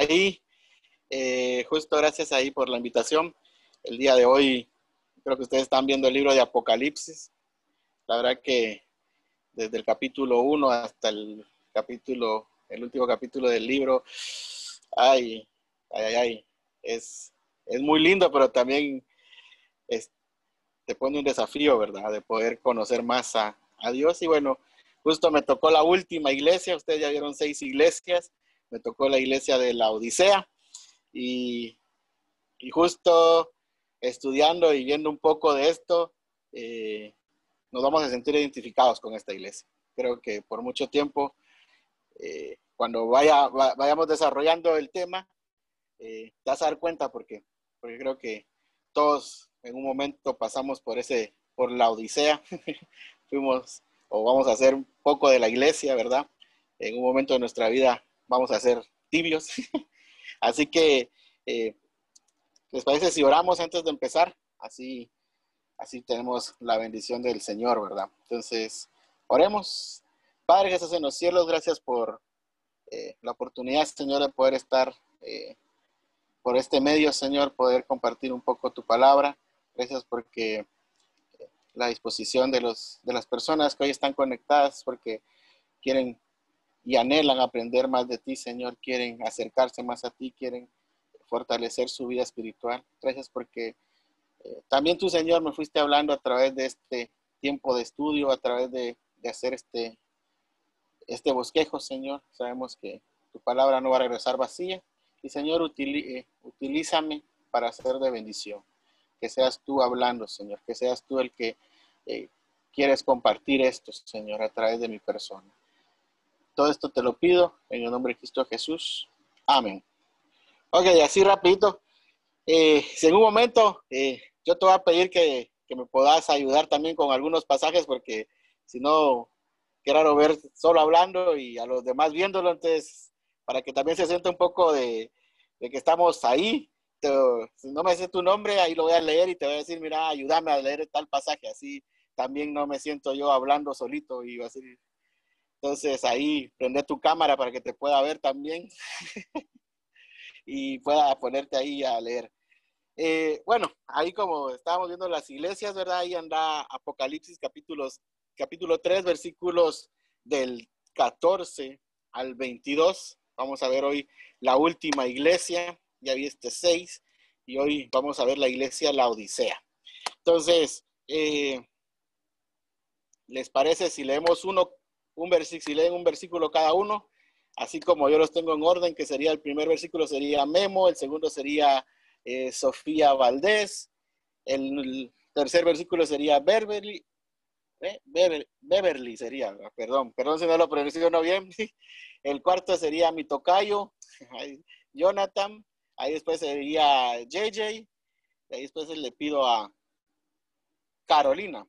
ahí. Eh, justo gracias ahí por la invitación. El día de hoy creo que ustedes están viendo el libro de Apocalipsis. La verdad que desde el capítulo 1 hasta el capítulo, el último capítulo del libro, ay, ay, ay, es, es muy lindo, pero también te pone un desafío, ¿verdad? De poder conocer más a, a Dios. Y bueno, justo me tocó la última iglesia, ustedes ya vieron seis iglesias, me tocó la iglesia de la Odisea y, y justo estudiando y viendo un poco de esto, eh, nos vamos a sentir identificados con esta iglesia. Creo que por mucho tiempo, eh, cuando vaya, vayamos desarrollando el tema, eh, te vas a dar cuenta porque, porque creo que todos en un momento pasamos por ese, por la odisea, fuimos o vamos a hacer un poco de la iglesia, ¿verdad? En un momento de nuestra vida vamos a ser tibios. Así que, eh, ¿les parece si oramos antes de empezar? Así así tenemos la bendición del Señor, ¿verdad? Entonces, oremos. Padre Jesús en los cielos, gracias por eh, la oportunidad, Señor, de poder estar eh, por este medio, Señor, poder compartir un poco tu palabra. Gracias porque la disposición de, los, de las personas que hoy están conectadas, porque quieren y anhelan aprender más de ti, Señor, quieren acercarse más a ti, quieren fortalecer su vida espiritual. Gracias porque eh, también tú, Señor, me fuiste hablando a través de este tiempo de estudio, a través de, hacer este, este bosquejo, Señor. Sabemos que tu palabra no va a regresar vacía. Y, Señor, eh, utilízame para hacer de bendición. Que seas tú hablando, Señor. Que seas tú el que eh, quieres compartir esto, Señor, a través de mi persona. Todo esto te lo pido en el nombre de Cristo Jesús. Amén. Ok, así rapidito. Eh, si en un momento yo te voy a pedir que, me puedas ayudar también con algunos pasajes porque si no, quiero ver solo hablando y a los demás viéndolo, entonces, para que también se sienta un poco de, que estamos ahí. si no me sé tu nombre, ahí lo voy a leer y te voy a decir, mira, ayúdame a leer tal pasaje, así también no me siento yo hablando solito y así. Entonces ahí prende tu cámara para que te pueda ver también y pueda ponerte ahí a leer. Eh, bueno, ahí como estábamos viendo las iglesias, ¿verdad? Ahí anda Apocalipsis capítulos, capítulo 3, versículos del 14 al 22. Vamos a ver hoy la última iglesia, ya viste seis, y hoy vamos a ver la iglesia La Odisea. Entonces, eh, ¿les parece si leemos uno, un versículo, si leen un versículo cada uno? Así como yo los tengo en orden, que sería el primer versículo sería Memo, el segundo sería eh, Sofía Valdés. El, tercer versículo sería Beverly, eh, Beverly sería, perdón, perdón si no lo no bien. El cuarto sería mi tocayo, Jonathan. Ahí después sería JJ. Ahí después le pido a Carolina.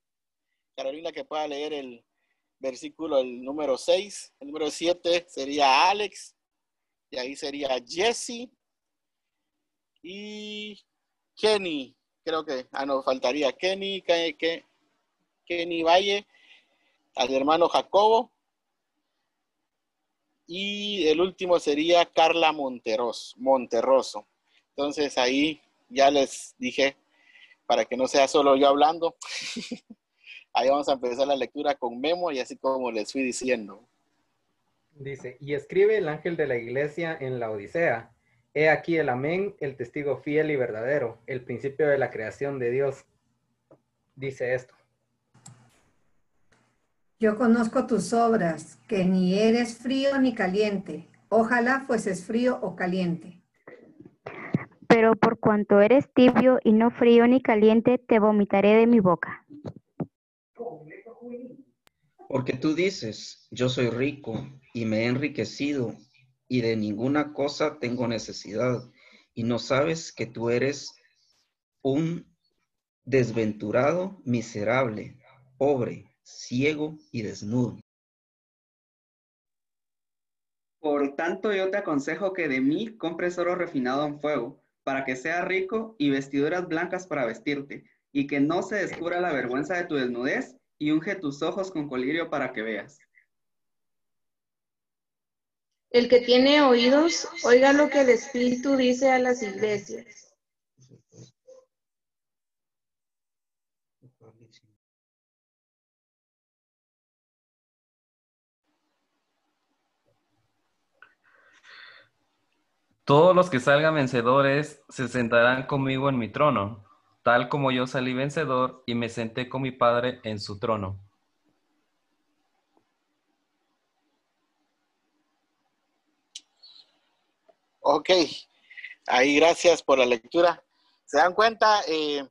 Carolina que pueda leer el versículo, el número 6. El número 7 sería Alex. Y ahí sería Jesse. Y Kenny, creo que, ah, no, faltaría Kenny, que, Kenny Valle, al hermano Jacobo. Y el último sería Carla Monteros, Monterroso. Entonces ahí ya les dije, para que no sea solo yo hablando, ahí vamos a empezar la lectura con Memo y así como les fui diciendo. Dice, y escribe el ángel de la iglesia en la Odisea He aquí el amén, el testigo fiel y verdadero, el principio de la creación de Dios. Dice esto. Yo conozco tus obras, que ni eres frío ni caliente. Ojalá fueses frío o caliente. Pero por cuanto eres tibio y no frío ni caliente, te vomitaré de mi boca. Porque tú dices, yo soy rico y me he enriquecido y de ninguna cosa tengo necesidad, y no sabes que tú eres un desventurado, miserable, pobre, ciego y desnudo. Por tanto, yo te aconsejo que de mí compres oro refinado en fuego, para que sea rico y vestiduras blancas para vestirte, y que no se descubra la vergüenza de tu desnudez, y unge tus ojos con colirio para que veas. El que tiene oídos, oiga lo que el Espíritu dice a las iglesias. Todos los que salgan vencedores se sentarán conmigo en mi trono, tal como yo salí vencedor y me senté con mi Padre en su trono. Ok, ahí gracias por la lectura. ¿Se dan cuenta? Eh,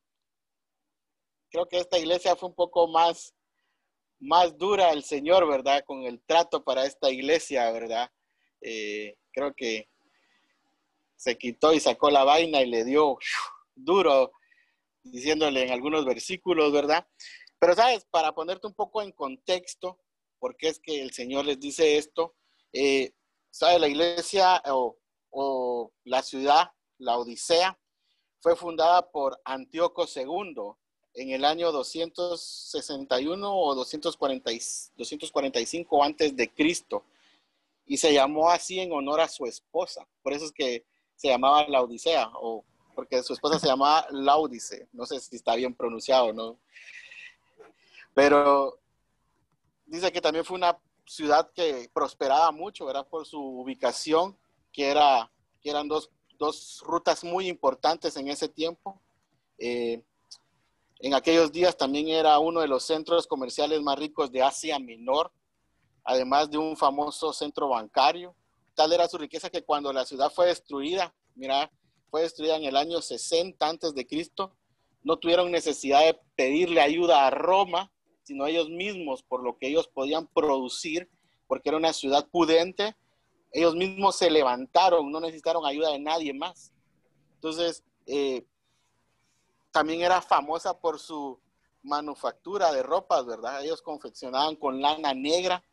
creo que esta iglesia fue un poco más, más dura el Señor, ¿verdad? Con el trato para esta iglesia, ¿verdad? Eh, creo que se quitó y sacó la vaina y le dio duro, diciéndole en algunos versículos, ¿verdad? Pero, ¿sabes? Para ponerte un poco en contexto, por qué es que el Señor les dice esto, eh, ¿sabes? La iglesia o, o la ciudad, la Odisea, fue fundada por Antíoco II en el año 261 o 240, 245 antes de Cristo y se llamó así en honor a su esposa. Por eso es que se llamaba la Odisea o porque su esposa se llamaba Laudice. No sé si está bien pronunciado, ¿no? Pero dice que también fue una ciudad que prosperaba mucho, ¿verdad? Por su ubicación, que, era, que eran dos, dos rutas muy importantes en ese tiempo. Eh, en aquellos días también era uno de los centros comerciales más ricos de Asia Menor, además de un famoso centro bancario. Tal era su riqueza que cuando la ciudad fue destruida, mira, fue destruida en el año 60 antes de Cristo, no tuvieron necesidad de pedirle ayuda a Roma, sino ellos mismos, por lo que ellos podían producir, porque era una ciudad pudente, ellos mismos se levantaron, no necesitaron ayuda de nadie más. Entonces, eh, también era famosa por su manufactura de ropas, ¿verdad? Ellos confeccionaban con lana negra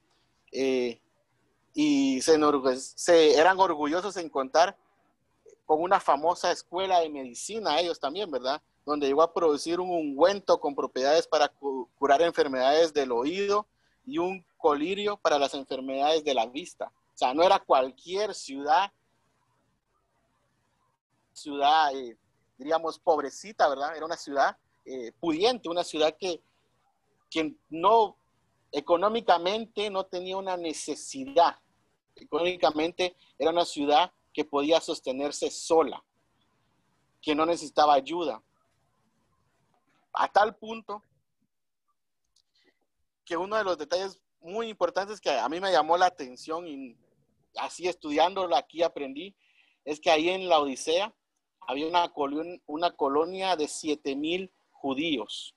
eh, y se, se, eran orgullosos en contar con una famosa escuela de medicina, ellos también, ¿verdad? Donde llegó a producir un ungüento con propiedades para curar enfermedades del oído y un colirio para las enfermedades de la vista. O sea, no era cualquier ciudad, ciudad, eh, diríamos, pobrecita, ¿verdad? Era una ciudad eh, pudiente, una ciudad que, que no, económicamente no tenía una necesidad. Económicamente era una ciudad que podía sostenerse sola, que no necesitaba ayuda. A tal punto que uno de los detalles muy importantes que a mí me llamó la atención y así estudiándolo aquí aprendí, es que ahí en la Odisea había una, colonia, una colonia de 7000 judíos.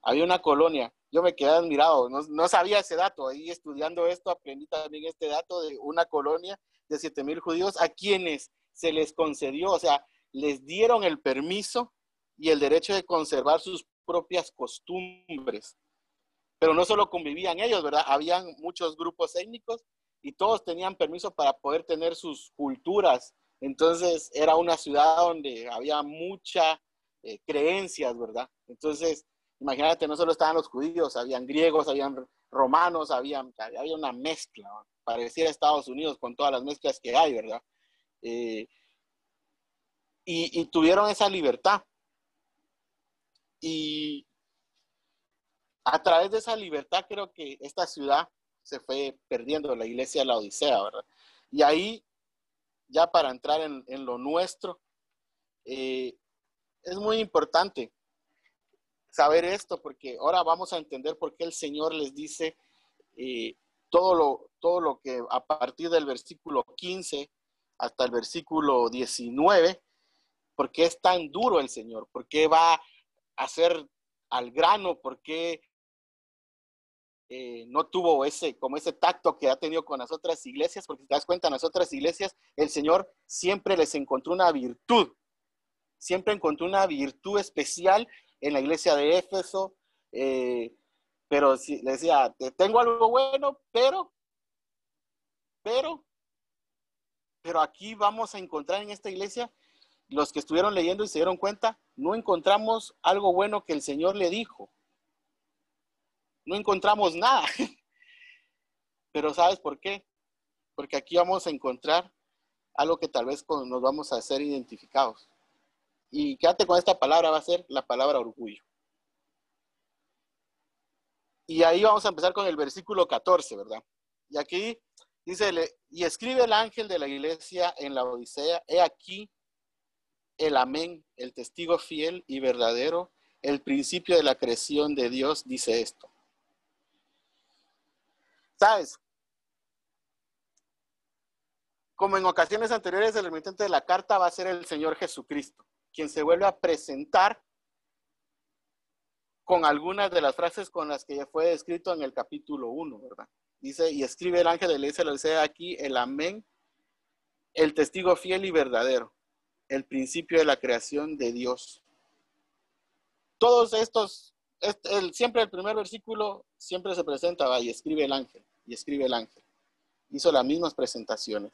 Había una colonia. Yo me quedé admirado, no, no, sabía ese dato. Ahí estudiando esto aprendí también este dato de una colonia de siete mil judíos a quienes se les concedió, o sea, les dieron el permiso y el derecho de conservar sus propias costumbres. Pero no solo convivían ellos, ¿verdad? Habían muchos grupos étnicos y todos tenían permiso para poder tener sus culturas. Entonces era una ciudad donde había mucha eh, creencias, ¿verdad? Entonces, imagínate, no solo estaban los judíos, habían griegos, habían romanos, había, había una mezcla, parecía Estados Unidos con todas las mezclas que hay, ¿verdad? Eh, y, tuvieron esa libertad. Y a través de esa libertad creo que esta ciudad se fue perdiendo, la iglesia de la Odisea, ¿verdad? Y ahí, ya para entrar en, lo nuestro, eh, es muy importante saber esto, porque ahora vamos a entender por qué el Señor les dice eh, todo, lo, todo lo que a partir del versículo 15 hasta el versículo 19, por qué es tan duro el Señor, por qué va a hacer al grano, por qué eh, no tuvo ese, como ese tacto que ha tenido con las otras iglesias, porque si te das cuenta, en las otras iglesias el Señor siempre les encontró una virtud, siempre encontró una virtud especial en la iglesia de Éfeso, eh, pero si le decía, tengo algo bueno, pero, pero, pero aquí vamos a encontrar en esta iglesia, los que estuvieron leyendo y se dieron cuenta, no encontramos algo bueno que el Señor le dijo. No encontramos nada. Pero ¿sabes por qué? porque aquí vamos a encontrar algo que tal vez nos vamos a hacer identificados. Y quédate con esta palabra, va a ser la palabra orgullo. Y ahí vamos a empezar con el versículo 14, ¿verdad? Y aquí dice, y escribe el ángel de la iglesia en la Odisea, he aquí el amén, el testigo fiel y verdadero, el principio de la creación de Dios, dice esto. ¿Sabes? Como en ocasiones anteriores, el remitente de la carta va a ser el Señor Jesucristo, quien se vuelve a presentar con algunas de las frases con las que ya fue descrito en el capítulo 1, ¿verdad? Dice, y escribe el ángel de la iglesia, lo dice aquí, el amén, el testigo fiel y verdadero, el principio de la creación de Dios. Todos estos, este- el, siempre el primer versículo siempre se presenta, va, y escribe el ángel, y escribe el ángel. Hizo las mismas presentaciones.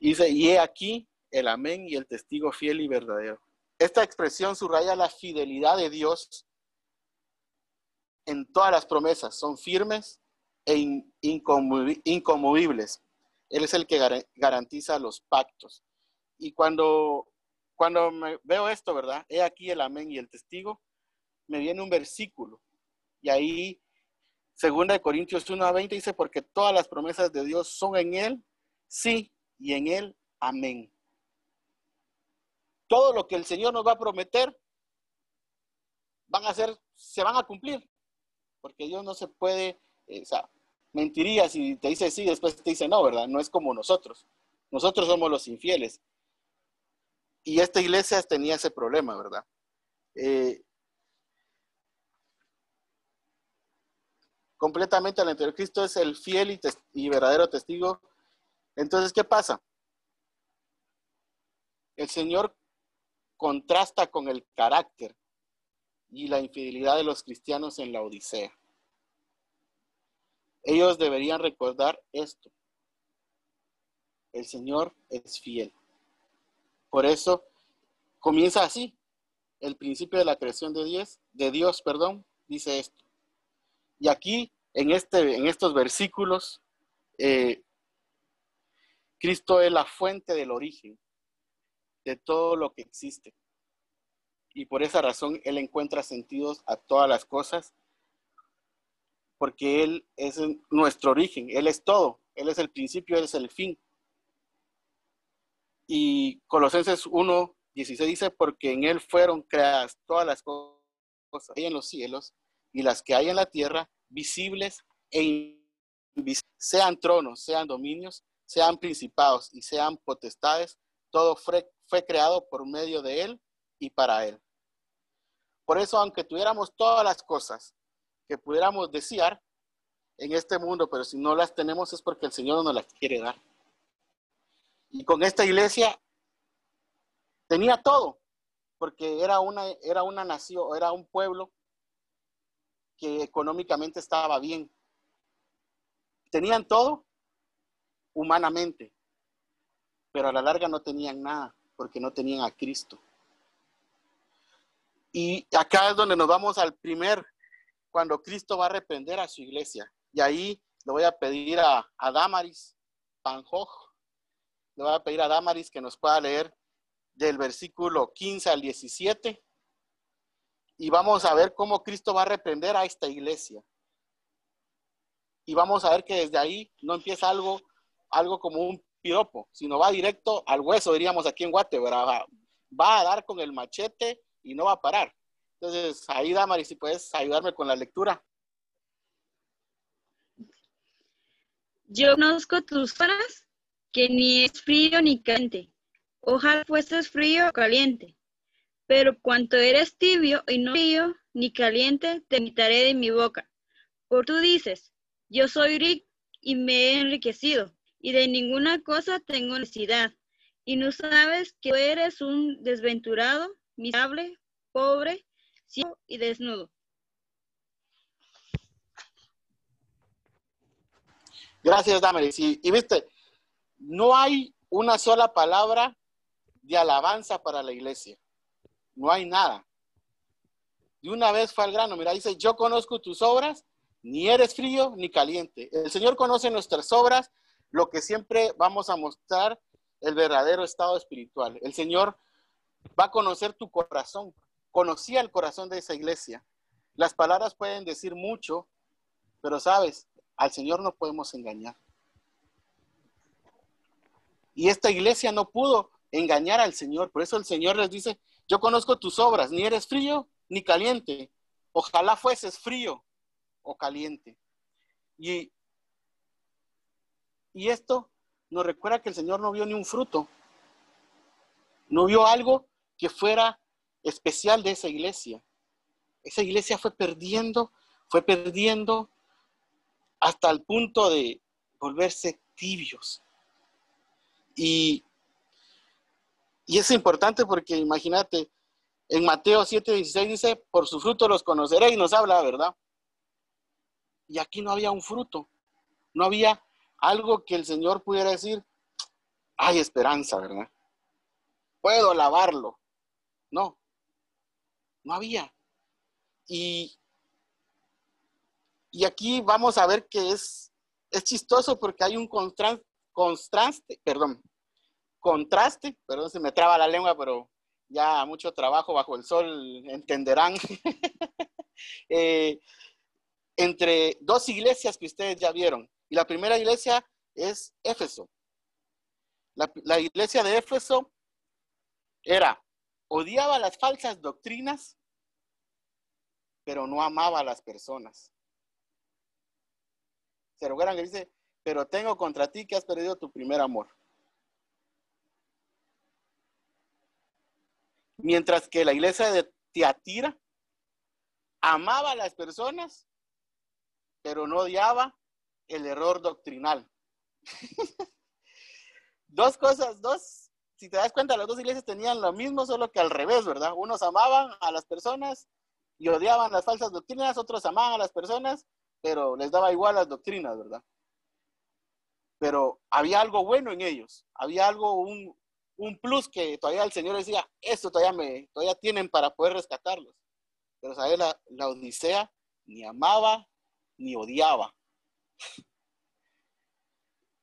Dice, y he aquí el amén y el testigo fiel y verdadero. Esta expresión subraya la fidelidad de Dios en todas las promesas. Son firmes e in- incomovi- inconmovibles. Él es el que gar- garantiza los pactos. Y cuando, cuando me veo esto, ¿verdad? He aquí el amén y el testigo, me viene un versículo. Y ahí, segunda de Corintios 1 a 20 dice, porque todas las promesas de Dios son en Él, sí, y en Él, amén. Todo lo que el Señor nos va a prometer, van a ser, se van a cumplir. Porque Dios no se puede, eh, o sea, mentiría si te dice sí, después te dice no, ¿verdad? No es como nosotros. Nosotros somos los infieles. Y esta iglesia tenía ese problema, ¿verdad? Eh, completamente al interior. Cristo es el fiel y, y verdadero testigo. Entonces, ¿qué pasa? El Señor contrasta con el carácter y la infidelidad de los cristianos en la Odisea. Ellos deberían recordar esto. El Señor es fiel. Por eso comienza así. El principio de la creación de Dios, de Dios, perdón, dice esto. Y aquí, en, este, en estos versículos, eh, Cristo es la fuente del origen de todo lo que existe. Y por esa razón Él encuentra sentidos a todas las cosas, porque Él es nuestro origen, Él es todo, Él es el principio, Él es el fin. Y Colosenses 1, 16 dice, porque en Él fueron creadas todas las cosas que hay en los cielos y las que hay en la tierra, visibles e invisibles, sean tronos, sean dominios, sean principados y sean potestades, todo fue, fue creado por medio de Él y para Él. Por eso, aunque tuviéramos todas las cosas que pudiéramos desear en este mundo, pero si no las tenemos es porque el Señor no nos las quiere dar. Y con esta iglesia tenía todo, porque era una, era una nación, era un pueblo que económicamente estaba bien. Tenían todo humanamente, pero a la larga no tenían nada, porque no tenían a Cristo. Y acá es donde nos vamos al primer, cuando Cristo va a reprender a su iglesia. Y ahí le voy a pedir a, a Damaris Panjoj, le voy a pedir a Damaris que nos pueda leer del versículo 15 al 17. Y vamos a ver cómo Cristo va a reprender a esta iglesia. Y vamos a ver que desde ahí no empieza algo, algo como un piropo, sino va directo al hueso, diríamos aquí en Guate, ¿verdad? Va, a dar con el machete y no va a parar. Entonces, ahí, Damaris, si puedes ayudarme con la lectura. Yo conozco tus obras, que ni es frío ni caliente. Ojalá fueses frío o caliente. Pero cuanto eres tibio y no frío ni caliente, te quitaré de mi boca. Por tú dices, yo soy rico y me he enriquecido, y de ninguna cosa tengo necesidad. Y no sabes que eres un desventurado, miserable, pobre, ciego y desnudo. Gracias, Damaris. Y, viste, no hay una sola palabra de alabanza para la iglesia. No hay nada. De una vez fue al grano. Mira, dice, yo conozco tus obras, ni eres frío ni caliente. El Señor conoce nuestras obras, lo que siempre vamos a mostrar el verdadero estado espiritual. El Señor va a conocer tu corazón. Conocía el corazón de esa iglesia. Las palabras pueden decir mucho, pero sabes, al Señor no podemos engañar. Y esta iglesia no pudo engañar al Señor. Por eso el Señor les dice, yo conozco tus obras, ni eres frío ni caliente. Ojalá fueses frío o caliente. Y, y esto nos recuerda que el Señor no vio ni un fruto. No vio algo que fuera especial de esa iglesia. Esa iglesia fue perdiendo, fue perdiendo hasta el punto de volverse tibios. Y, y es importante porque imagínate, en Mateo 7:16 dice, por su fruto los conoceréis, nos habla, ¿verdad? Y aquí no había un fruto, no había algo que el Señor pudiera decir, hay esperanza, ¿verdad? Puedo lavarlo. No, no había. Y, y aquí vamos a ver que es, es chistoso porque hay un contraste, contraste, perdón, contraste, perdón, se me traba la lengua, pero ya mucho trabajo bajo el sol, entenderán, eh, entre dos iglesias que ustedes ya vieron. Y la primera iglesia es Éfeso. La, la iglesia de Éfeso era, odiaba las falsas doctrinas, pero no amaba a las personas. Se que dice, pero tengo contra ti que has perdido tu primer amor. Mientras que la iglesia de Tiatira amaba a las personas, pero no odiaba el error doctrinal. dos cosas, dos, si te das cuenta, las dos iglesias tenían lo mismo, solo que al revés, ¿verdad? Unos amaban a las personas y odiaban las falsas doctrinas, otros amaban a las personas, pero les daba igual las doctrinas, ¿verdad? Pero había algo bueno en ellos, había algo, un, un plus que todavía el Señor decía, esto todavía, me, todavía tienen para poder rescatarlos. Pero, ¿sabes? La, la Odisea ni amaba ni odiaba.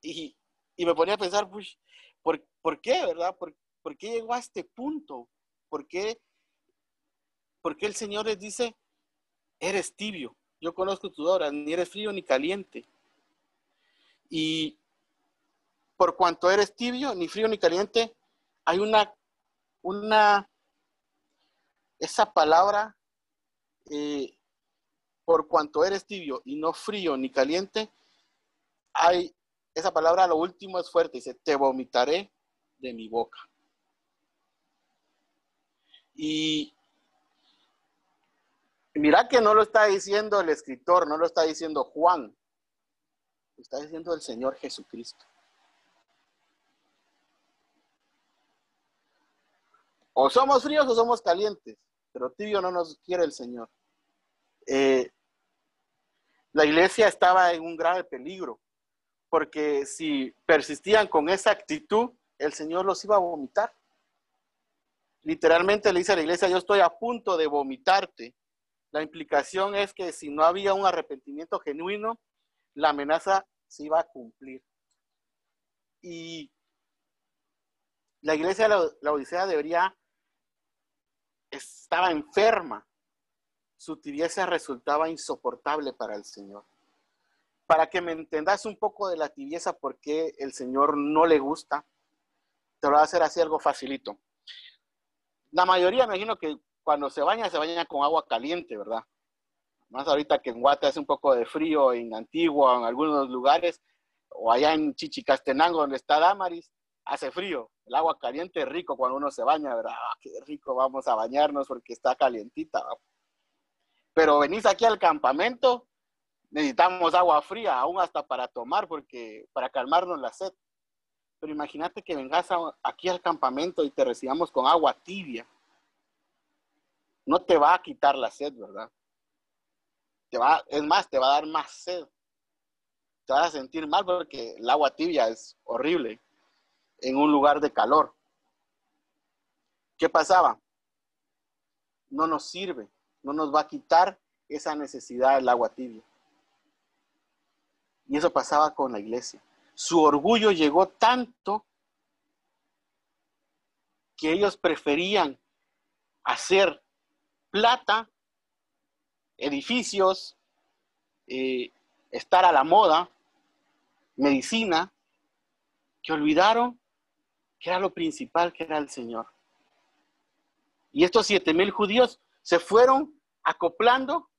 Y, y me ponía a pensar, pues, ¿por, ¿por qué, verdad? ¿Por, ¿Por, qué llegó a este punto? ¿Por qué, ¿Por qué el Señor les dice, eres tibio? Yo conozco tus obras, ni eres frío ni caliente. Y por cuanto eres tibio, ni frío ni caliente, hay una, una, esa palabra, eh, por cuanto eres tibio y no frío ni caliente, hay esa palabra, lo último es fuerte, dice, te vomitaré de mi boca. Y mira que no lo está diciendo el escritor, no lo está diciendo Juan, lo está diciendo el Señor Jesucristo. O somos fríos o somos calientes, pero tibio no nos quiere el Señor. Eh, la iglesia estaba en un grave peligro porque si persistían con esa actitud, el Señor los iba a vomitar. Literalmente le dice a la iglesia, yo estoy a punto de vomitarte. La implicación es que si no había un arrepentimiento genuino, la amenaza se iba a cumplir. Y la iglesia de la, Odisea debería, estaba enferma. Su tibieza resultaba insoportable para el Señor para que me entendas un poco de la tibieza, porque el Señor no le gusta, te lo voy a hacer así algo facilito. La mayoría, me imagino que cuando se baña, se baña con agua caliente, ¿verdad? Más ahorita que en Guate hace un poco de frío, en Antigua, en algunos lugares, o allá en Chichicastenango, donde está Damaris, hace frío. El agua caliente es rico cuando uno se baña, ¿verdad? Ah, qué rico, vamos a bañarnos porque está calientita. Pero venís aquí al campamento necesitamos agua fría, aún hasta para tomar, porque para calmarnos la sed. Pero imagínate que vengas aquí al campamento y te recibamos con agua tibia. No te va a quitar la sed, ¿verdad? Te va, es más, te va a dar más sed. Te vas a sentir mal porque el agua tibia es horrible en un lugar de calor. ¿Qué pasaba? No nos sirve, no nos va a quitar esa necesidad del agua tibia. Y eso pasaba con la iglesia. Su orgullo llegó tanto que ellos preferían hacer plata, edificios, eh, estar a la moda, medicina, que olvidaron que era lo principal, que era el Señor. Y estos siete mil judíos se fueron acoplando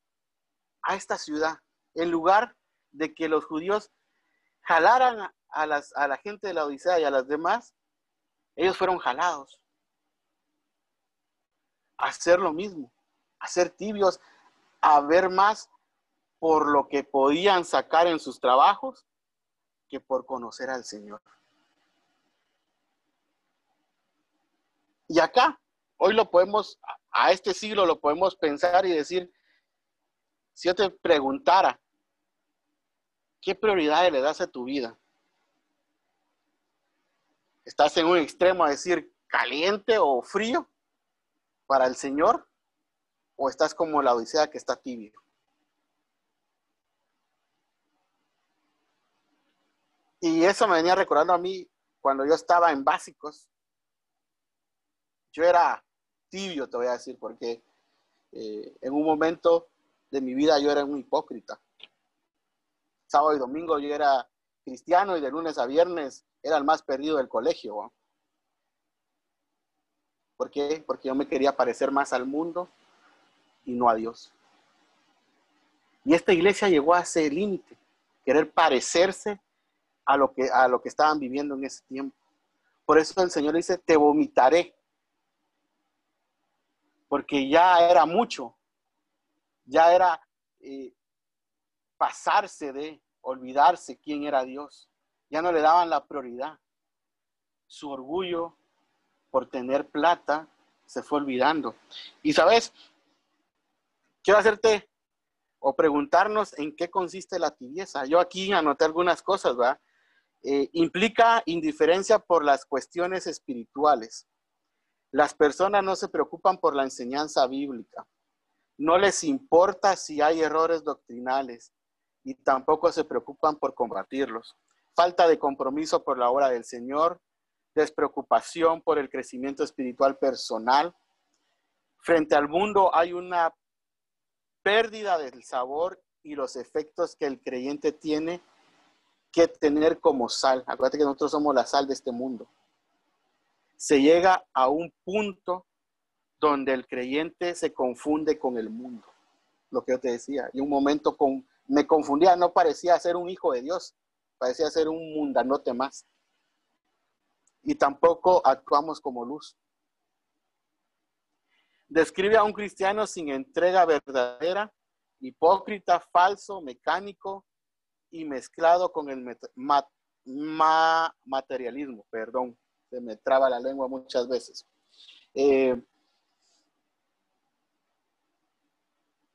a esta ciudad, en lugar de que los judíos jalaran a, las, a la gente de la Odisea y a las demás, ellos fueron jalados a hacer lo mismo, a ser tibios, a ver más por lo que podían sacar en sus trabajos que por conocer al Señor. Y acá, hoy lo podemos, a este siglo lo podemos pensar y decir, si yo te preguntara, ¿qué prioridades le das a tu vida? ¿Estás en un extremo a decir caliente o frío para el Señor? ¿O estás como la Odisea que está tibio? Y eso me venía recordando a mí cuando yo estaba en básicos. Yo era tibio, te voy a decir, porque eh, en un momento de mi vida yo era un hipócrita. Sábado y domingo yo era cristiano y de lunes a viernes era el más perdido del colegio. ¿Por qué? Porque yo me quería parecer más al mundo y no a Dios. Y esta iglesia llegó a ese límite, querer parecerse a lo, que, a lo que estaban viviendo en ese tiempo. Por eso el Señor dice, te vomitaré. Porque ya era mucho, ya era eh, pasarse de olvidarse quién era Dios. Ya no le daban la prioridad. Su orgullo por tener plata se fue olvidando. Y sabes, quiero hacerte o preguntarnos en qué consiste la tibieza. Yo aquí anoté algunas cosas, ¿verdad? Eh, implica indiferencia por las cuestiones espirituales. Las personas no se preocupan por la enseñanza bíblica. No les importa si hay errores doctrinales y tampoco se preocupan por combatirlos. Falta de compromiso por la obra del Señor, despreocupación por el crecimiento espiritual personal. Frente al mundo hay una pérdida del sabor y los efectos que el creyente tiene que tener como sal. Acuérdate que nosotros somos la sal de este mundo. Se llega a un punto donde el creyente se confunde con el mundo. Lo que yo te decía. Y un momento con, me confundía, no parecía ser un hijo de Dios, parecía ser un mundanote más. Y tampoco actuamos como luz. Describe a un cristiano sin entrega verdadera, hipócrita, falso, mecánico, y mezclado con el materialismo, perdón, se me traba la lengua muchas veces. Eh,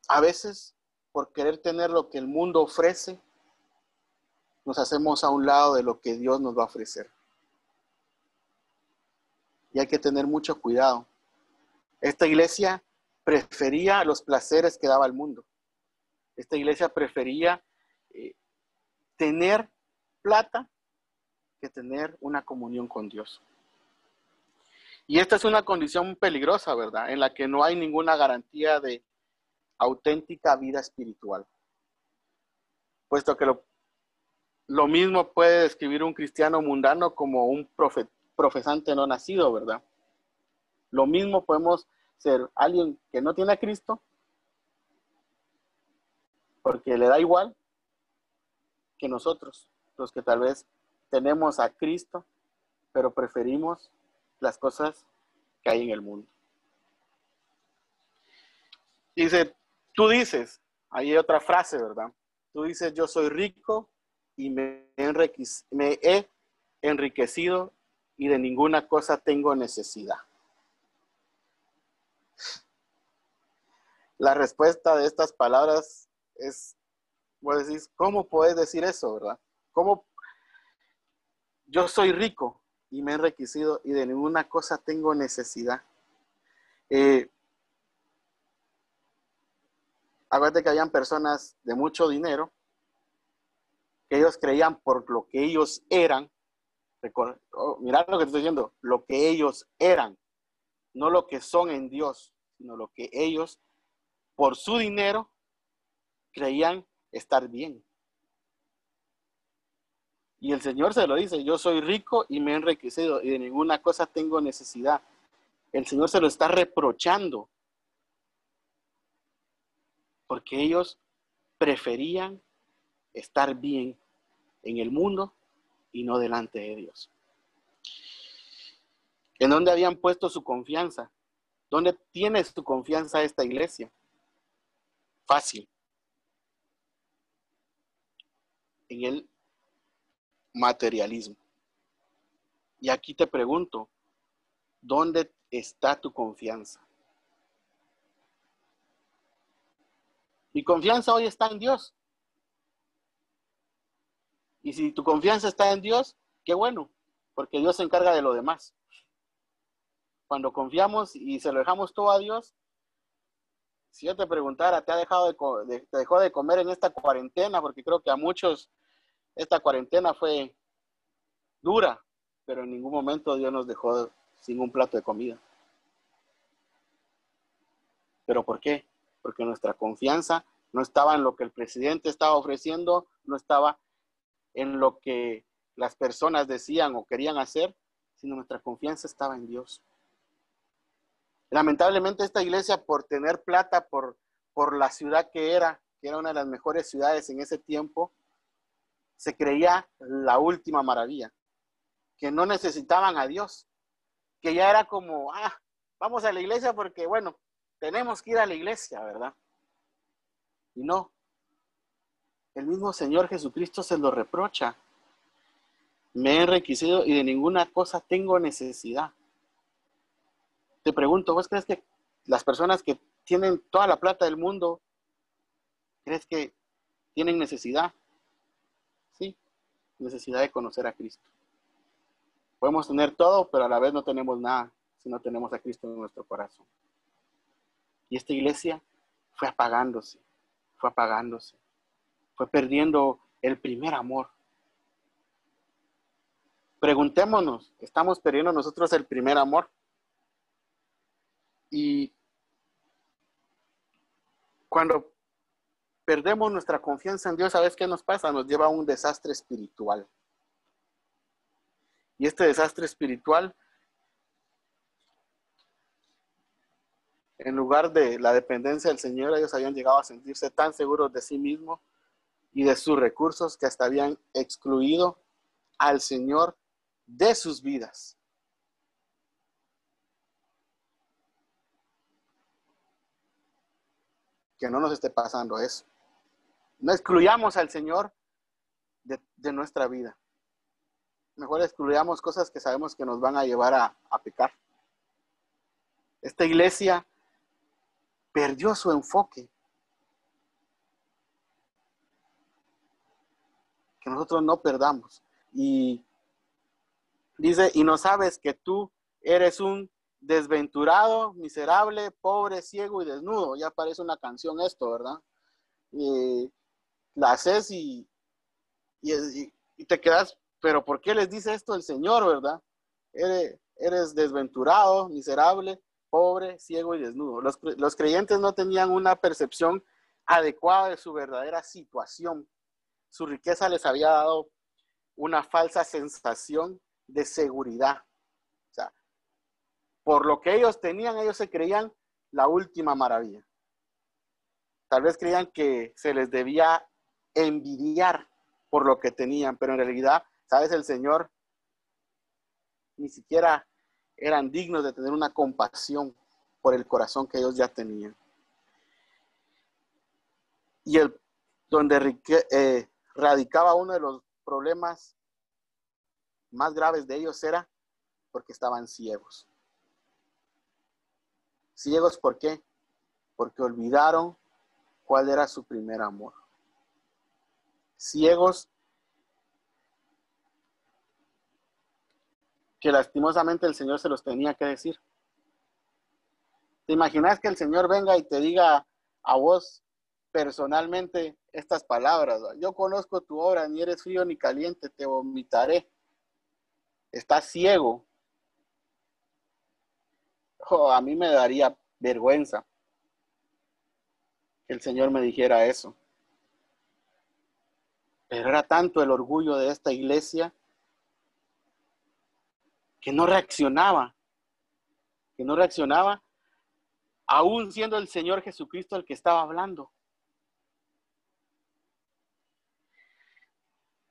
a veces, por querer tener lo que el mundo ofrece, nos hacemos a un lado de lo que Dios nos va a ofrecer. Y hay que tener mucho cuidado. Esta iglesia prefería los placeres que daba el mundo. Esta iglesia prefería eh, tener plata que tener una comunión con Dios. Y esta es una condición peligrosa, ¿verdad? En la que no hay ninguna garantía de auténtica vida espiritual. Puesto que lo, lo mismo puede describir un cristiano mundano como un profesante no nacido, ¿verdad? Lo mismo podemos ser alguien que no tiene a Cristo porque le da igual que nosotros, los que tal vez tenemos a Cristo, pero preferimos las cosas que hay en el mundo. Dice, tú dices, ahí hay otra frase, ¿verdad? Tú dices, yo soy rico y me he enriquecido y de ninguna cosa tengo necesidad. La respuesta de estas palabras es Vos decís, ¿cómo puedes decir eso, verdad? ¿Cómo yo soy rico y me he enriquecido y de ninguna cosa tengo necesidad? Eh, acuérdate que habían personas de mucho dinero que ellos creían por lo que ellos eran. Oh, mirad lo que estoy diciendo, lo que ellos eran, no lo que son en Dios, sino lo que ellos, por su dinero, creían estar bien. Y el Señor se lo dice, yo soy rico y me he enriquecido y de ninguna cosa tengo necesidad. El Señor se lo está reprochando porque ellos preferían estar bien en el mundo y no delante de Dios. ¿En dónde habían puesto su confianza? ¿Dónde tienes tu confianza esta iglesia? Fácil. En el materialismo. Y aquí te pregunto, ¿dónde está tu confianza? Mi confianza hoy está en Dios. Y si tu confianza está en Dios, qué bueno, porque Dios se encarga de lo demás. Cuando confiamos y se lo dejamos todo a Dios, si yo te preguntara, ¿te ha dejado de, de comer en esta cuarentena? Porque creo que a muchos esta cuarentena fue dura, pero en ningún momento Dios nos dejó sin un plato de comida. ¿Pero por qué? Porque nuestra confianza no estaba en lo que el presidente estaba ofreciendo, no estaba en lo que las personas decían o querían hacer, sino nuestra confianza estaba en Dios. Lamentablemente esta iglesia, por tener plata, por, por la ciudad que era, que era una de las mejores ciudades en ese tiempo, se creía la última maravilla, que no necesitaban a Dios, que ya era como, ah, vamos a la iglesia porque, bueno, tenemos que ir a la iglesia, ¿verdad? Y no, el mismo Señor Jesucristo se lo reprocha. Me he enriquecido y de ninguna cosa tengo necesidad. Te pregunto, ¿vos crees que las personas que tienen toda la plata del mundo, crees que tienen necesidad? Sí, necesidad de conocer a Cristo. Podemos tener todo, pero a la vez no tenemos nada si no tenemos a Cristo en nuestro corazón. Y esta iglesia fue apagándose, fue apagándose, fue perdiendo el primer amor. Preguntémonos, ¿estamos perdiendo nosotros el primer amor? Y cuando perdemos nuestra confianza en Dios, ¿sabes qué nos pasa? Nos lleva a un desastre espiritual. Y este desastre espiritual, en lugar de la dependencia del Señor, ellos habían llegado a sentirse tan seguros de sí mismos y de sus recursos que hasta habían excluido al Señor de sus vidas. Que no nos esté pasando eso. No excluyamos al Señor de, nuestra vida. Mejor excluyamos cosas que sabemos que nos van a llevar a pecar. Esta iglesia perdió su enfoque. Que nosotros no perdamos. Y dice, y no sabes que tú eres un desventurado, miserable, pobre, ciego y desnudo. Ya parece una canción esto, ¿verdad? Y la haces y, y, te quedas, pero ¿por qué les dice esto el Señor, verdad? Eres desventurado, miserable, pobre, ciego y desnudo. Los, los, creyentes no tenían una percepción adecuada de su verdadera situación. Su riqueza les había dado una falsa sensación de seguridad. O sea, por lo que ellos tenían, ellos se creían la última maravilla. Tal vez creían que se les debía envidiar por lo que tenían, pero en realidad, sabes, el Señor ni siquiera eran dignos de tener una compasión por el corazón que ellos ya tenían. Y el, donde eh, radicaba uno de los problemas más graves de ellos era porque estaban ciegos. Ciegos, ¿por qué? Porque olvidaron cuál era su primer amor. Ciegos que lastimosamente el Señor se los tenía que decir. ¿Te imaginas que el Señor venga y te diga a vos, personalmente estas palabras. Yo conozco tu obra, ni eres frío ni caliente, te vomitaré. Estás ciego. A mí me daría vergüenza que el Señor me dijera eso. Pero era tanto el orgullo de esta iglesia que no reaccionaba, que no reaccionaba, aún siendo el Señor Jesucristo el que estaba hablando.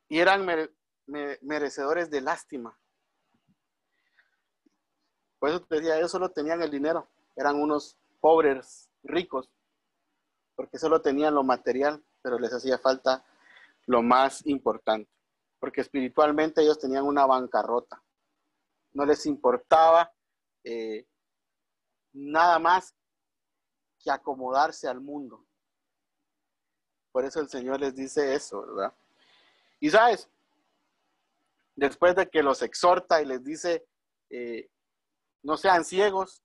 Y eran merecedores de lástima. Por eso te decía, ellos solo tenían el dinero, eran unos pobres ricos, porque solo tenían lo material, pero les hacía falta lo más importante, porque espiritualmente ellos tenían una bancarrota no les importaba eh, nada más que acomodarse al mundo. Por eso el Señor les dice eso, ¿verdad? Y sabes, después de que los exhorta y les dice, eh, no sean ciegos,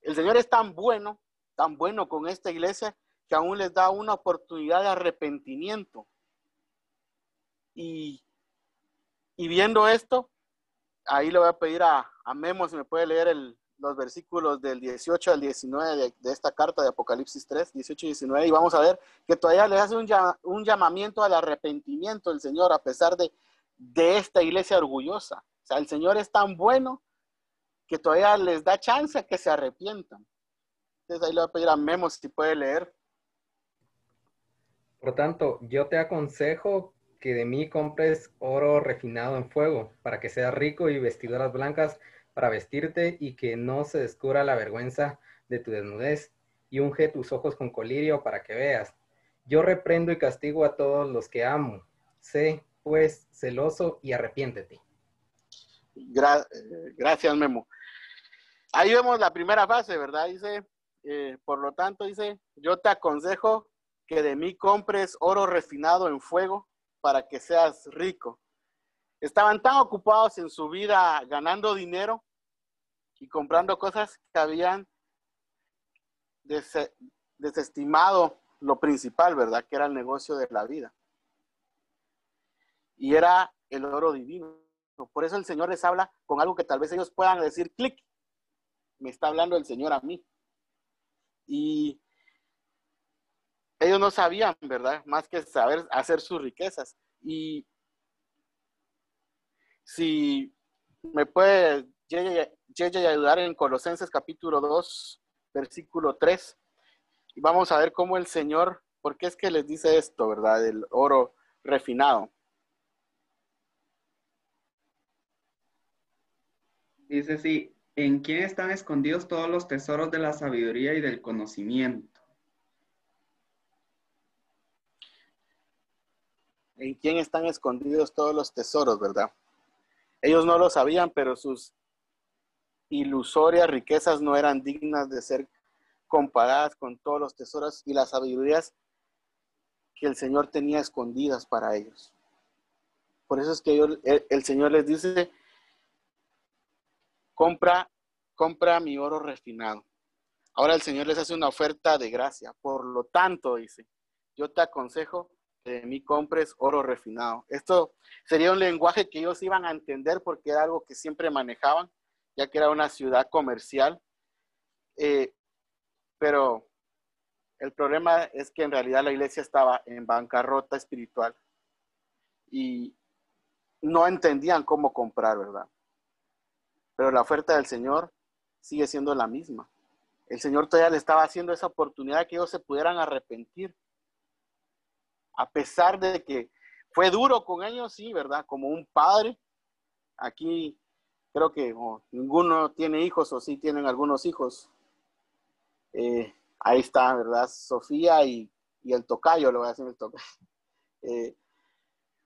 el Señor es tan bueno, tan bueno con esta iglesia, que aún les da una oportunidad de arrepentimiento. Y, y viendo esto, ahí le voy a pedir a, Memo si me puede leer los versículos del 18 al 19 de, esta carta de Apocalipsis 3, 18 y 19, y vamos a ver que todavía le hace un, llamamiento al arrepentimiento el Señor a pesar de, de esta iglesia orgullosa. O sea, el Señor es tan bueno que todavía les da chance a que se arrepientan. Entonces ahí le voy a pedir a Memo si puede leer. Por tanto, yo te aconsejo que de mí compres oro refinado en fuego, para que seas rico y vestiduras blancas para vestirte y que no se descubra la vergüenza de tu desnudez, y unge tus ojos con colirio para que veas. Yo reprendo y castigo a todos los que amo. Sé, pues, celoso y arrepiéntete. Eh, gracias, Memo. Ahí vemos la primera fase, ¿verdad? Dice, eh, por lo tanto, dice, yo te aconsejo que de mí compres oro refinado en fuego para que seas rico. Estaban tan ocupados en su vida ganando dinero y comprando cosas que habían desestimado lo principal, ¿verdad? Que era el negocio de la vida. Y era el oro divino. Por eso el Señor les habla con algo que tal vez ellos puedan decir, clic, me está hablando el Señor a mí. Y no sabían, ¿verdad? Más que saber hacer sus riquezas. Y si me puede Yeye ayudar en Colosenses capítulo 2, versículo 3. Y vamos a ver cómo el Señor, ¿por qué es que les dice esto, verdad? El oro refinado. Dice sí, ¿en quién están escondidos todos los tesoros de la sabiduría y del conocimiento? En quién están escondidos todos los tesoros, ¿verdad? Ellos no lo sabían, pero sus ilusorias riquezas no eran dignas de ser comparadas con todos los tesoros y las sabidurías que el Señor tenía escondidas para ellos. Por eso es que el, Señor les dice, compra, compra mi oro refinado. Ahora el Señor les hace una oferta de gracia. Por lo tanto, dice, yo te aconsejo de mí compres oro refinado. Esto sería un lenguaje que ellos iban a entender porque era algo que siempre manejaban, ya que era una ciudad comercial. Eh, pero el problema es que en realidad la iglesia estaba en bancarrota espiritual y no entendían cómo comprar, ¿verdad? Pero la oferta del Señor sigue siendo la misma. El Señor todavía le estaba haciendo esa oportunidad que ellos se pudieran arrepentir a pesar de que fue duro con ellos, sí, ¿verdad? Como un padre. Aquí creo que ninguno tiene hijos o sí tienen algunos hijos. Eh, ahí está, ¿verdad? Sofía y, el tocayo, lo voy a decir el tocayo. Eh,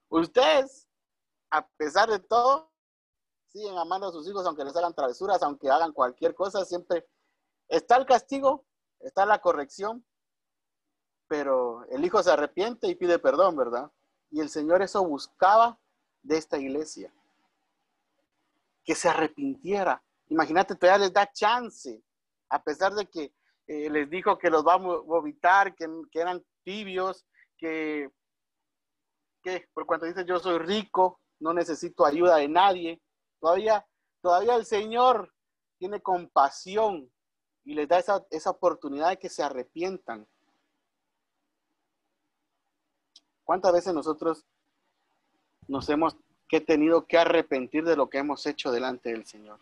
ustedes, a pesar de todo, siguen amando a sus hijos, aunque les hagan travesuras, aunque hagan cualquier cosa, siempre está el castigo, está la corrección, pero el hijo se arrepiente y pide perdón, ¿verdad? Y el Señor eso buscaba de esta iglesia, que se arrepintiera. Imagínate, todavía les da chance, a pesar de que eh, les dijo que los va a vomitar, que, eran tibios, que, que por cuanto dice yo soy rico, no necesito ayuda de nadie. Todavía, todavía el Señor tiene compasión y les da esa, esa oportunidad de que se arrepientan. ¿Cuántas veces nosotros nos hemos que tenido que arrepentir de lo que hemos hecho delante del Señor?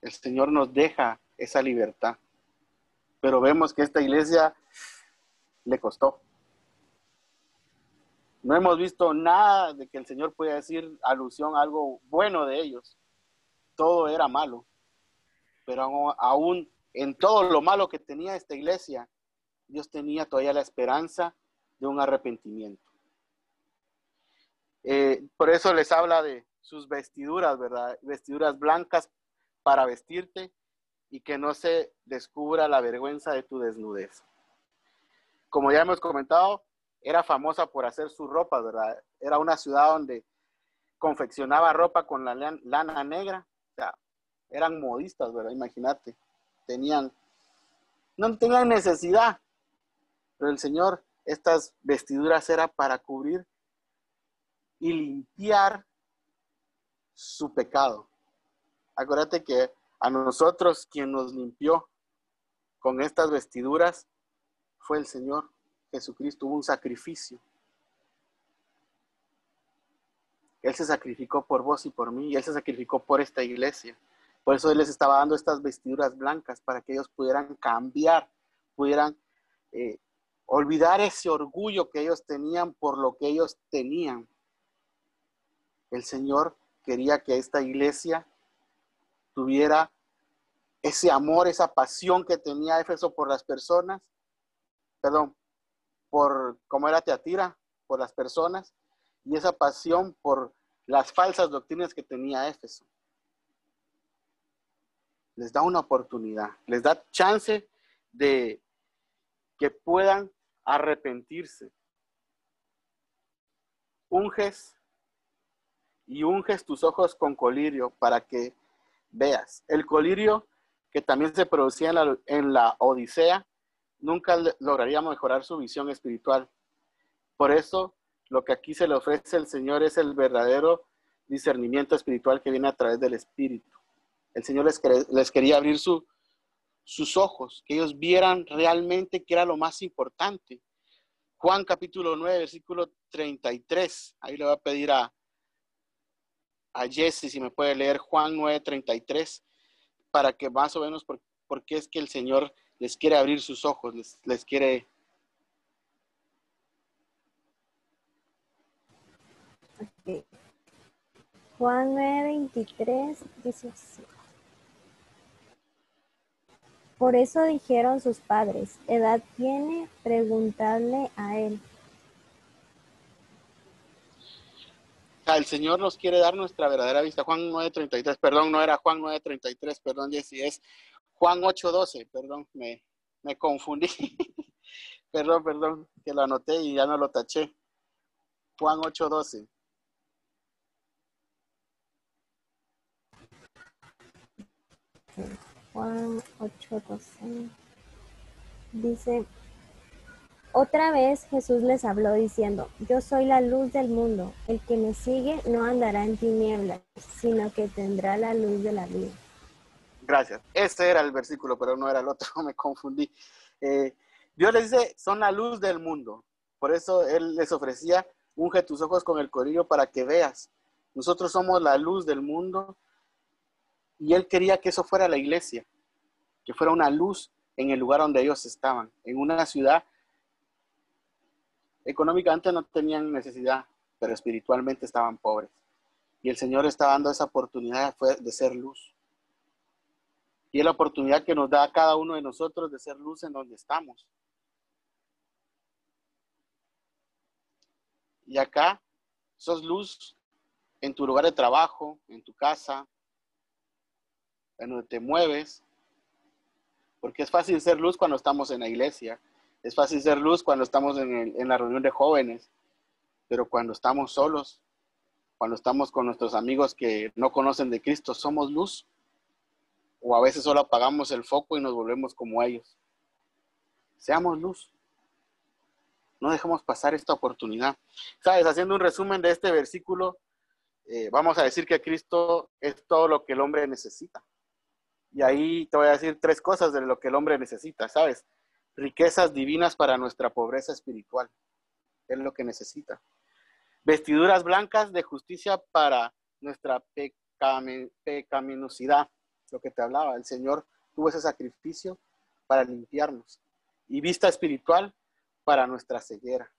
El Señor nos deja esa libertad, pero vemos que esta iglesia le costó. No hemos visto nada de que el Señor pueda decir alusión a algo bueno de ellos. Todo era malo. Pero aún en todo lo malo que tenía esta iglesia, Dios tenía todavía la esperanza de un arrepentimiento. Eh, por eso les habla de sus vestiduras, ¿verdad? Vestiduras blancas para vestirte y que no se descubra la vergüenza de tu desnudez. Como ya hemos comentado, era famosa por hacer su ropa, ¿verdad? Era una ciudad donde confeccionaba ropa con la lana negra, o sea, eran modistas, ¿verdad? Imagínate, tenían, no tenían necesidad, pero el Señor, estas vestiduras era para cubrir y limpiar su pecado. Acuérdate que a nosotros quien nos limpió con estas vestiduras fue el Señor. Jesucristo hubo un sacrificio. Él se sacrificó por vos y por mí, y Él se sacrificó por esta iglesia. Por eso Él les estaba dando estas vestiduras blancas para que ellos pudieran cambiar, pudieran eh, olvidar ese orgullo que ellos tenían por lo que ellos tenían. El Señor quería que esta iglesia tuviera ese amor, esa pasión que tenía Éfeso por las personas, perdón, por cómo era Teatira, por las personas, y esa pasión por las falsas doctrinas que tenía Éfeso. Les da una oportunidad, les da chance de que puedan arrepentirse. Unges y unges tus ojos con colirio para que veas. El colirio que también se producía en la, Odisea nunca lograría mejorar su visión espiritual. Por eso, lo que aquí se le ofrece al Señor es el verdadero discernimiento espiritual que viene a través del Espíritu. El Señor les quería abrir su, sus ojos, que ellos vieran realmente que era lo más importante. Juan capítulo 9, versículo 33. Ahí le voy a pedir a, a Jesse si me puede leer Juan 9, 33, para que más o menos por, por qué es que el Señor les quiere abrir sus ojos, les, quiere... Juan 9:23 dice así. Por eso dijeron sus padres, edad tiene, preguntarle a él. el Señor nos quiere dar nuestra verdadera vista. Juan 9:33, perdón, no era Juan 9:33, perdón, Jessy, es Juan 8:12, perdón, me, me confundí. perdón, perdón, que lo anoté y ya no lo taché. Juan 8:12. Juan 8:12. Dice, otra vez Jesús les habló diciendo, yo soy la luz del mundo, el que me sigue no andará en tinieblas, sino que tendrá la luz de la vida. Gracias. Ese era el versículo, pero no era el otro, me confundí. Eh, Dios les dice, son la luz del mundo. Por eso Él les ofrecía, unge tus ojos con el corillo para que veas. Nosotros somos la luz del mundo y Él quería que eso fuera la iglesia, que fuera una luz en el lugar donde ellos estaban, en una ciudad. Económicamente no tenían necesidad, pero espiritualmente estaban pobres. Y el Señor está dando esa oportunidad de ser luz. Y es la oportunidad que nos da cada uno de nosotros de ser luz en donde estamos. Y acá sos luz en tu lugar de trabajo, en tu casa, en donde te mueves. Porque es fácil ser luz cuando estamos en la iglesia. Es fácil ser luz cuando estamos en, en la reunión de jóvenes. Pero cuando estamos solos, cuando estamos con nuestros amigos que no conocen de Cristo, somos luz. O a veces solo apagamos el foco y nos volvemos como ellos. Seamos luz. No dejemos pasar esta oportunidad. Sabes, haciendo un resumen de este versículo, eh, vamos a decir que Cristo es todo lo que el hombre necesita. Y ahí te voy a decir tres cosas de lo que el hombre necesita, ¿sabes? Riquezas divinas para nuestra pobreza espiritual. Es lo que necesita. Vestiduras blancas de justicia para nuestra pecaminosidad. Lo que te hablaba, el Señor tuvo ese sacrificio para limpiarnos. Y vista espiritual para nuestra ceguera.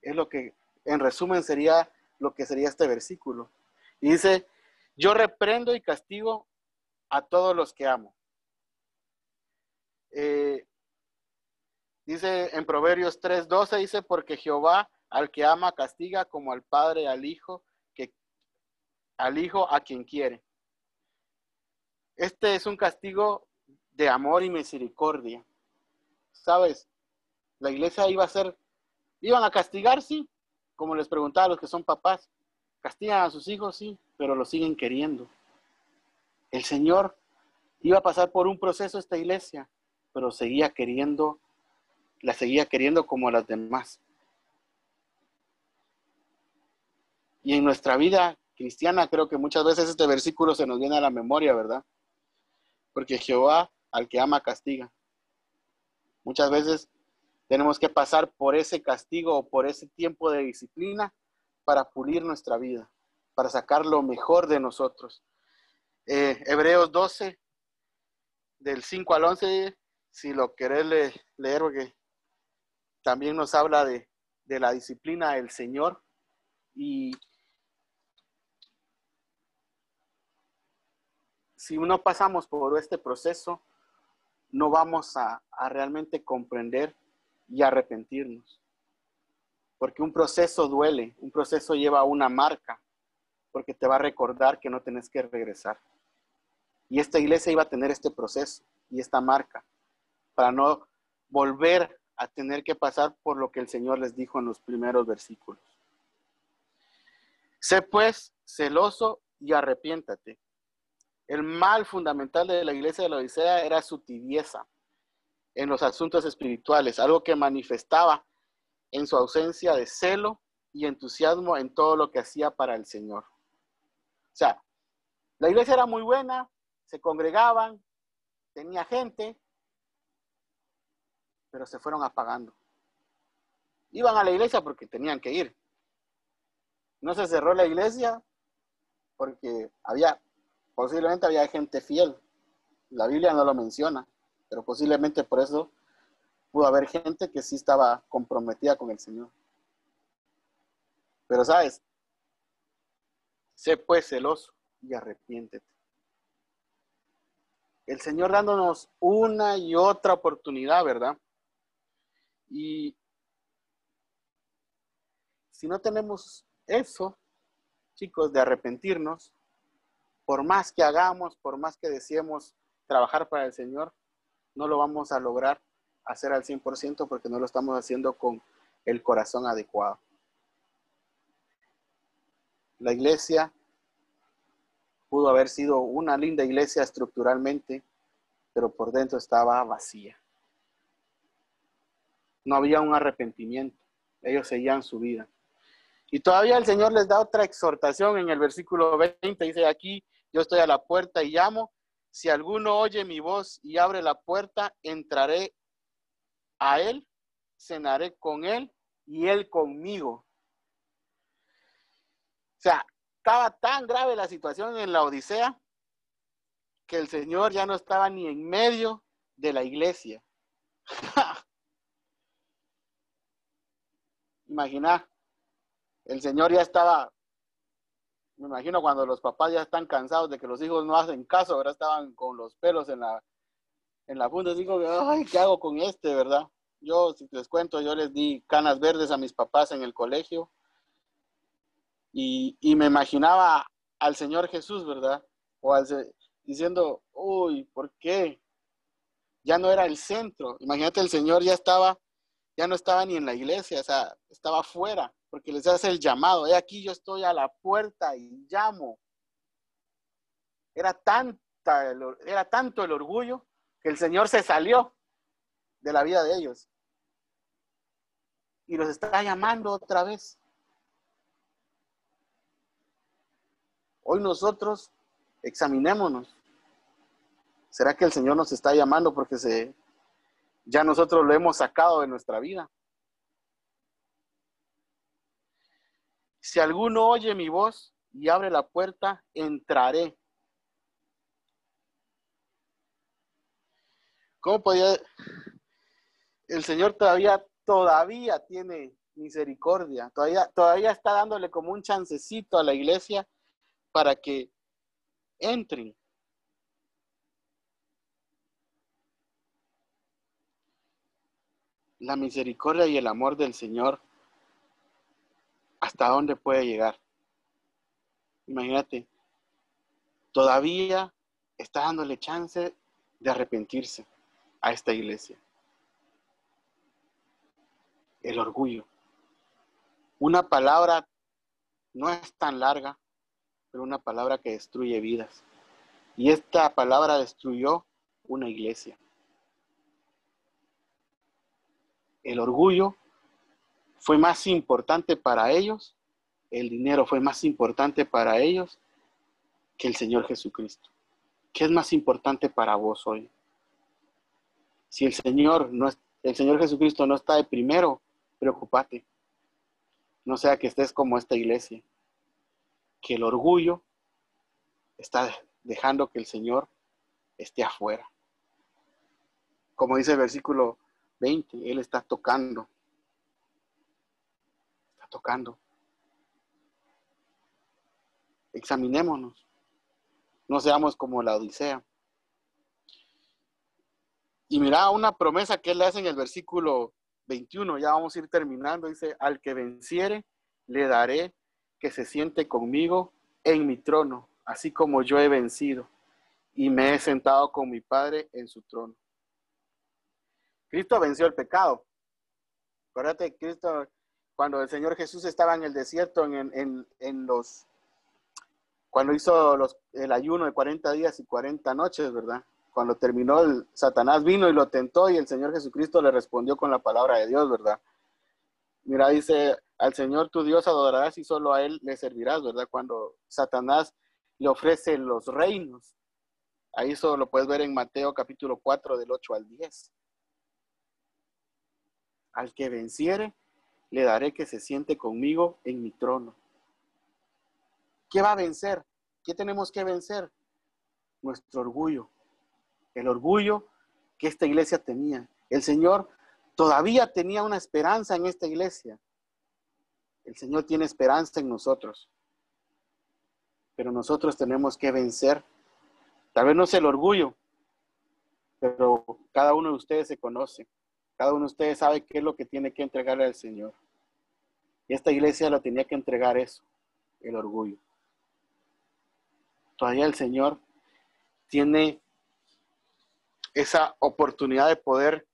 Es lo que, en resumen, sería lo que sería este versículo. Y dice, yo reprendo y castigo a todos los que amo. Eh, dice en Proverbios 3:12, dice, porque Jehová al que ama castiga como al padre al hijo, que, al hijo a quien quiere. Este es un castigo de amor y misericordia. ¿Sabes? La iglesia iba a ser, iban a castigar, sí, como les preguntaba a los que son papás. Castigan a sus hijos, sí, pero lo siguen queriendo. El Señor iba a pasar por un proceso esta iglesia, pero seguía queriendo, la seguía queriendo como las demás. Y en nuestra vida cristiana creo que muchas veces este versículo se nos viene a la memoria, ¿verdad? Porque Jehová al que ama castiga. Muchas veces tenemos que pasar por ese castigo o por ese tiempo de disciplina para pulir nuestra vida, para sacar lo mejor de nosotros. Eh, Hebreos 12, del 5 al 11, si lo querés leer, porque también nos habla de, de la disciplina del Señor y si no pasamos por este proceso, no vamos a, a, realmente comprender y arrepentirnos. Porque un proceso duele, un proceso lleva una marca, porque te va a recordar que no tenés que regresar. Y esta iglesia iba a tener este proceso y esta marca para no volver a tener que pasar por lo que el Señor les dijo en los primeros versículos. Sé pues celoso y arrepiéntate. El mal fundamental de la iglesia de la Odisea era su tibieza en los asuntos espirituales, algo que manifestaba en su ausencia de celo y entusiasmo en todo lo que hacía para el Señor. O sea, la iglesia era muy buena, se congregaban, tenía gente, pero se fueron apagando. Iban a la iglesia porque tenían que ir. No se cerró la iglesia porque había, posiblemente había gente fiel. La Biblia no lo menciona, pero posiblemente por eso pudo haber gente que sí estaba comprometida con el Señor. Pero sabes, sé pues celoso y arrepiéntete. El Señor dándonos una y otra oportunidad, ¿verdad? Y si no tenemos eso, chicos, de arrepentirnos, por más que hagamos, por más que deseemos trabajar para el Señor, no lo vamos a lograr hacer al 100% porque no lo estamos haciendo con el corazón adecuado. La iglesia pudo haber sido una linda iglesia estructuralmente, pero por dentro estaba vacía. No había un arrepentimiento. Ellos seguían su vida. Y todavía el Señor les da otra exhortación en el versículo 20. Dice aquí, yo estoy a la puerta y llamo. Si alguno oye mi voz y abre la puerta, entraré a él, cenaré con él y él conmigo. O sea, estaba tan grave la situación en la Odisea que el Señor ya no estaba ni en medio de la iglesia. Imagina, el Señor ya estaba, me imagino cuando los papás ya están cansados de que los hijos no hacen caso, ahora estaban con los pelos en la, en la punta, digo, ay, ¿qué hago con este, verdad? Yo, si les cuento, yo les di canas verdes a mis papás en el colegio y, y me imaginaba al Señor Jesús, ¿verdad? O al, diciendo, uy, ¿por qué? Ya no era el centro. Imagínate, el Señor ya estaba, ya no estaba ni en la iglesia, o sea, estaba afuera porque les hace el llamado. He aquí yo estoy a la puerta y llamo. era, tanta, era tanto el orgullo que el Señor se salió de la vida de ellos. Y los está llamando otra vez. Hoy nosotros examinémonos. ¿Será que el Señor nos está llamando porque se, ya nosotros lo hemos sacado de nuestra vida? Si alguno oye mi voz y abre la puerta, entraré. ¿Cómo podía? El Señor todavía, todavía tiene misericordia, todavía, todavía está dándole como un chancecito a la iglesia para que entren. La misericordia y el amor del Señor, ¿hasta dónde puede llegar? Imagínate, todavía está dándole chance de arrepentirse a esta iglesia. El orgullo. Una palabra no es tan larga, pero una palabra que destruye vidas. Y esta palabra destruyó una iglesia. El orgullo fue más importante para ellos, el dinero fue más importante para ellos que el Señor Jesucristo. ¿Qué es más importante para vos hoy? Si el Señor, no el Señor Jesucristo no está de primero, preocupate. No sea que estés como esta iglesia, que el orgullo está dejando que el Señor esté afuera. Como dice el versículo 20, Él está tocando. Está tocando. Examinémonos. No seamos como la Odisea. Y mira una promesa que él le hace en el versículo 21, ya vamos a ir terminando, dice, al que venciere, le daré que se siente conmigo en mi trono, así como yo he vencido y me he sentado con mi Padre en su trono. Cristo venció el pecado. Acuérdate, Cristo, cuando el Señor Jesús estaba en el desierto, en, en los, cuando hizo el ayuno de 40 días y 40 noches, ¿verdad? cuando terminó, el, Satanás vino y lo tentó y el Señor Jesucristo le respondió con la palabra de Dios, ¿verdad? Mira, dice, al Señor tu Dios adorarás y solo a Él le servirás, ¿verdad? Cuando Satanás le ofrece los reinos. Ahí eso lo puedes ver en Mateo capítulo 4 del 8 al 10. Al que venciere, le daré que se siente conmigo en mi trono. ¿Qué va a vencer? ¿Qué tenemos que vencer? Nuestro orgullo, el orgullo que esta iglesia tenía. El Señor todavía tenía una esperanza en esta iglesia. El Señor tiene esperanza en nosotros. Pero nosotros tenemos que vencer. Tal vez no es el orgullo, pero cada uno de ustedes se conoce. Cada uno de ustedes sabe qué es lo que tiene que entregarle al Señor. Y esta iglesia lo tenía que entregar eso, el orgullo. Todavía el Señor tiene esa oportunidad de poder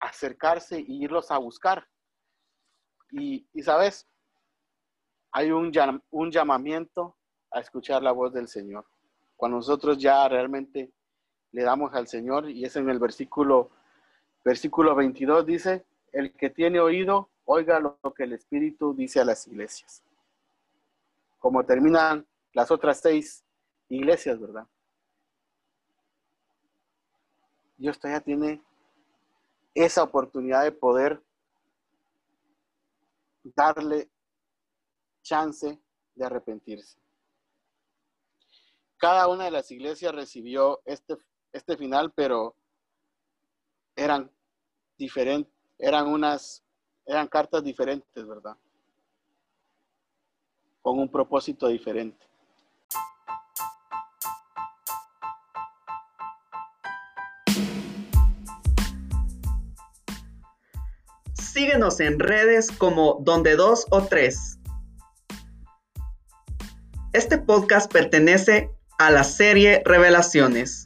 acercarse y irlos a buscar. Y, sabes, hay un, llamamiento a escuchar la voz del Señor. Cuando nosotros ya realmente le damos al Señor, y es en el versículo, versículo 22, dice, el que tiene oído, oiga lo que el Espíritu dice a las iglesias. Como terminan las otras seis iglesias, ¿verdad? Dios todavía tiene esa oportunidad de poder darle chance de arrepentirse. Cada una de las iglesias recibió este, este final, pero eran diferentes, eran unas, eran cartas diferentes, ¿verdad? Con un propósito diferente. Síguenos en redes como donde dos o tres. Este podcast pertenece a la serie Revelaciones.